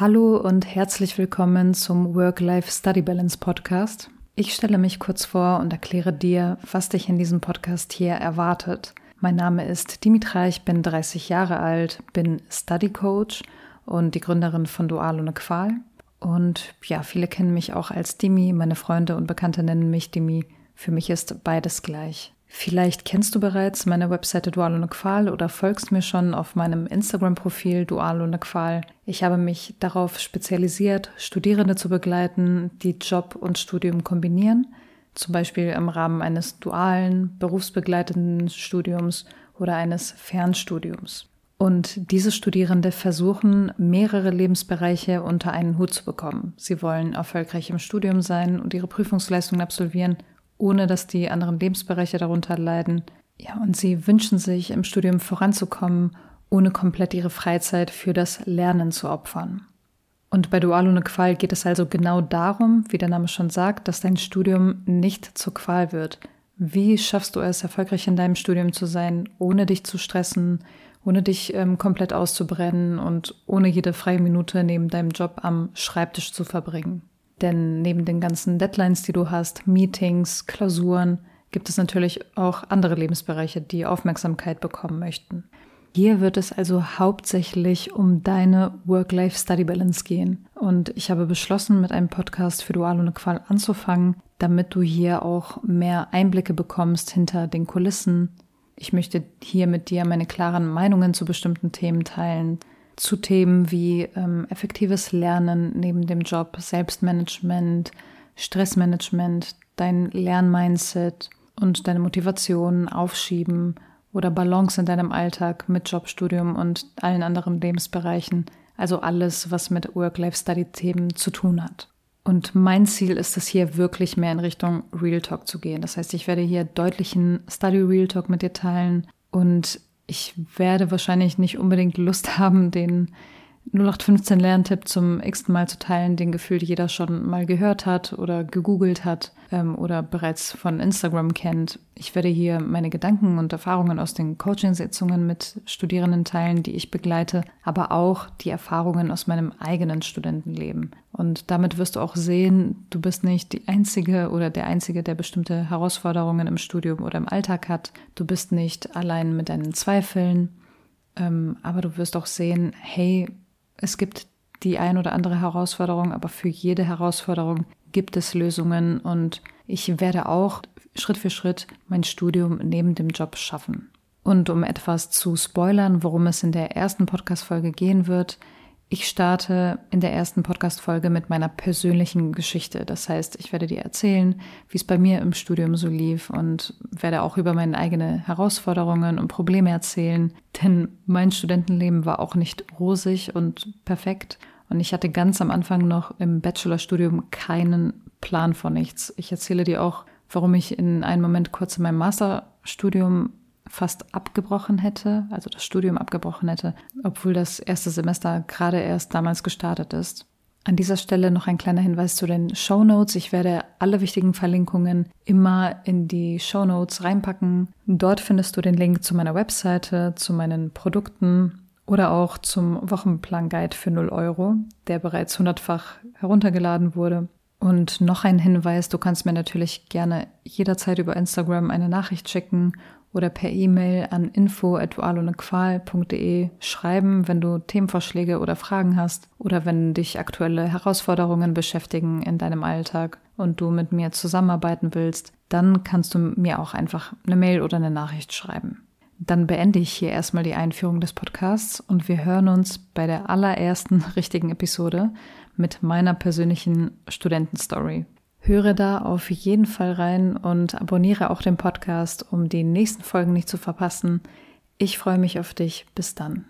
Hallo und herzlich willkommen zum Work-Life-Study Balance Podcast. Ich stelle mich kurz vor und erkläre dir, was dich in diesem Podcast hier erwartet. Mein Name ist Dimitra, ich bin 30 Jahre alt, bin Study Coach und die Gründerin von Dual ohne Qual. Und ja, viele kennen mich auch als Dimi, meine Freunde und Bekannte nennen mich Dimi. Für mich ist beides gleich. Vielleicht kennst du bereits meine Webseite Dual ohne Qual oder folgst mir schon auf meinem Instagram-Profil Dual ohne Qual. Ich habe mich darauf spezialisiert, Studierende zu begleiten, die Job und Studium kombinieren, zum Beispiel im Rahmen eines dualen, berufsbegleitenden Studiums oder eines Fernstudiums. Und diese Studierende versuchen, mehrere Lebensbereiche unter einen Hut zu bekommen. Sie wollen erfolgreich im Studium sein und ihre Prüfungsleistungen absolvieren ohne dass die anderen Lebensbereiche darunter leiden. Ja, und sie wünschen sich, im Studium voranzukommen, ohne komplett ihre Freizeit für das Lernen zu opfern. Und bei Dual ohne Qual geht es also genau darum, wie der Name schon sagt, dass dein Studium nicht zur Qual wird. Wie schaffst du es, erfolgreich in deinem Studium zu sein, ohne dich zu stressen, ohne dich ähm, komplett auszubrennen und ohne jede freie Minute neben deinem Job am Schreibtisch zu verbringen? Denn neben den ganzen Deadlines, die du hast, Meetings, Klausuren, gibt es natürlich auch andere Lebensbereiche, die Aufmerksamkeit bekommen möchten. Hier wird es also hauptsächlich um deine Work-Life-Study-Balance gehen. Und ich habe beschlossen, mit einem Podcast für Dual ohne Qual anzufangen, damit du hier auch mehr Einblicke bekommst hinter den Kulissen. Ich möchte hier mit dir meine klaren Meinungen zu bestimmten Themen teilen, zu Themen wie ähm, effektives Lernen neben dem Job, Selbstmanagement, Stressmanagement, dein Lernmindset und deine Motivation aufschieben oder Balance in deinem Alltag mit Jobstudium und allen anderen Lebensbereichen. Also alles, was mit Work-Life-Study-Themen zu tun hat. Und mein Ziel ist es hier wirklich mehr in Richtung Real Talk zu gehen. Das heißt, ich werde hier deutlichen Study Real Talk mit dir teilen und ich werde wahrscheinlich nicht unbedingt Lust haben, den 0815 Lerntipp zum x Mal zu teilen, den gefühlt jeder schon mal gehört hat oder gegoogelt hat ähm, oder bereits von Instagram kennt. Ich werde hier meine Gedanken und Erfahrungen aus den Coachingsitzungen mit Studierenden teilen, die ich begleite, aber auch die Erfahrungen aus meinem eigenen Studentenleben. Und damit wirst du auch sehen, du bist nicht die Einzige oder der Einzige, der bestimmte Herausforderungen im Studium oder im Alltag hat. Du bist nicht allein mit deinen Zweifeln. Ähm, aber du wirst auch sehen, hey, es gibt die ein oder andere Herausforderung, aber für jede Herausforderung gibt es Lösungen und ich werde auch Schritt für Schritt mein Studium neben dem Job schaffen. Und um etwas zu spoilern, worum es in der ersten Podcast-Folge gehen wird, ich starte in der ersten Podcast-Folge mit meiner persönlichen Geschichte. Das heißt, ich werde dir erzählen, wie es bei mir im Studium so lief und werde auch über meine eigenen Herausforderungen und Probleme erzählen. Denn mein Studentenleben war auch nicht rosig und perfekt. Und ich hatte ganz am Anfang noch im Bachelorstudium keinen Plan von nichts. Ich erzähle dir auch, warum ich in einem Moment kurz in meinem Masterstudium fast abgebrochen hätte, also das Studium abgebrochen hätte, obwohl das erste Semester gerade erst damals gestartet ist. An dieser Stelle noch ein kleiner Hinweis zu den Show Notes. Ich werde alle wichtigen Verlinkungen immer in die Show Notes reinpacken. Dort findest du den Link zu meiner Webseite, zu meinen Produkten oder auch zum Wochenplan-Guide für 0 Euro, der bereits hundertfach heruntergeladen wurde. Und noch ein Hinweis, du kannst mir natürlich gerne jederzeit über Instagram eine Nachricht schicken oder per E-Mail an info.dualonequal.de schreiben, wenn du Themenvorschläge oder Fragen hast oder wenn dich aktuelle Herausforderungen beschäftigen in deinem Alltag und du mit mir zusammenarbeiten willst, dann kannst du mir auch einfach eine Mail oder eine Nachricht schreiben. Dann beende ich hier erstmal die Einführung des Podcasts und wir hören uns bei der allerersten richtigen Episode mit meiner persönlichen Studentenstory. Höre da auf jeden Fall rein und abonniere auch den Podcast, um die nächsten Folgen nicht zu verpassen. Ich freue mich auf dich. Bis dann.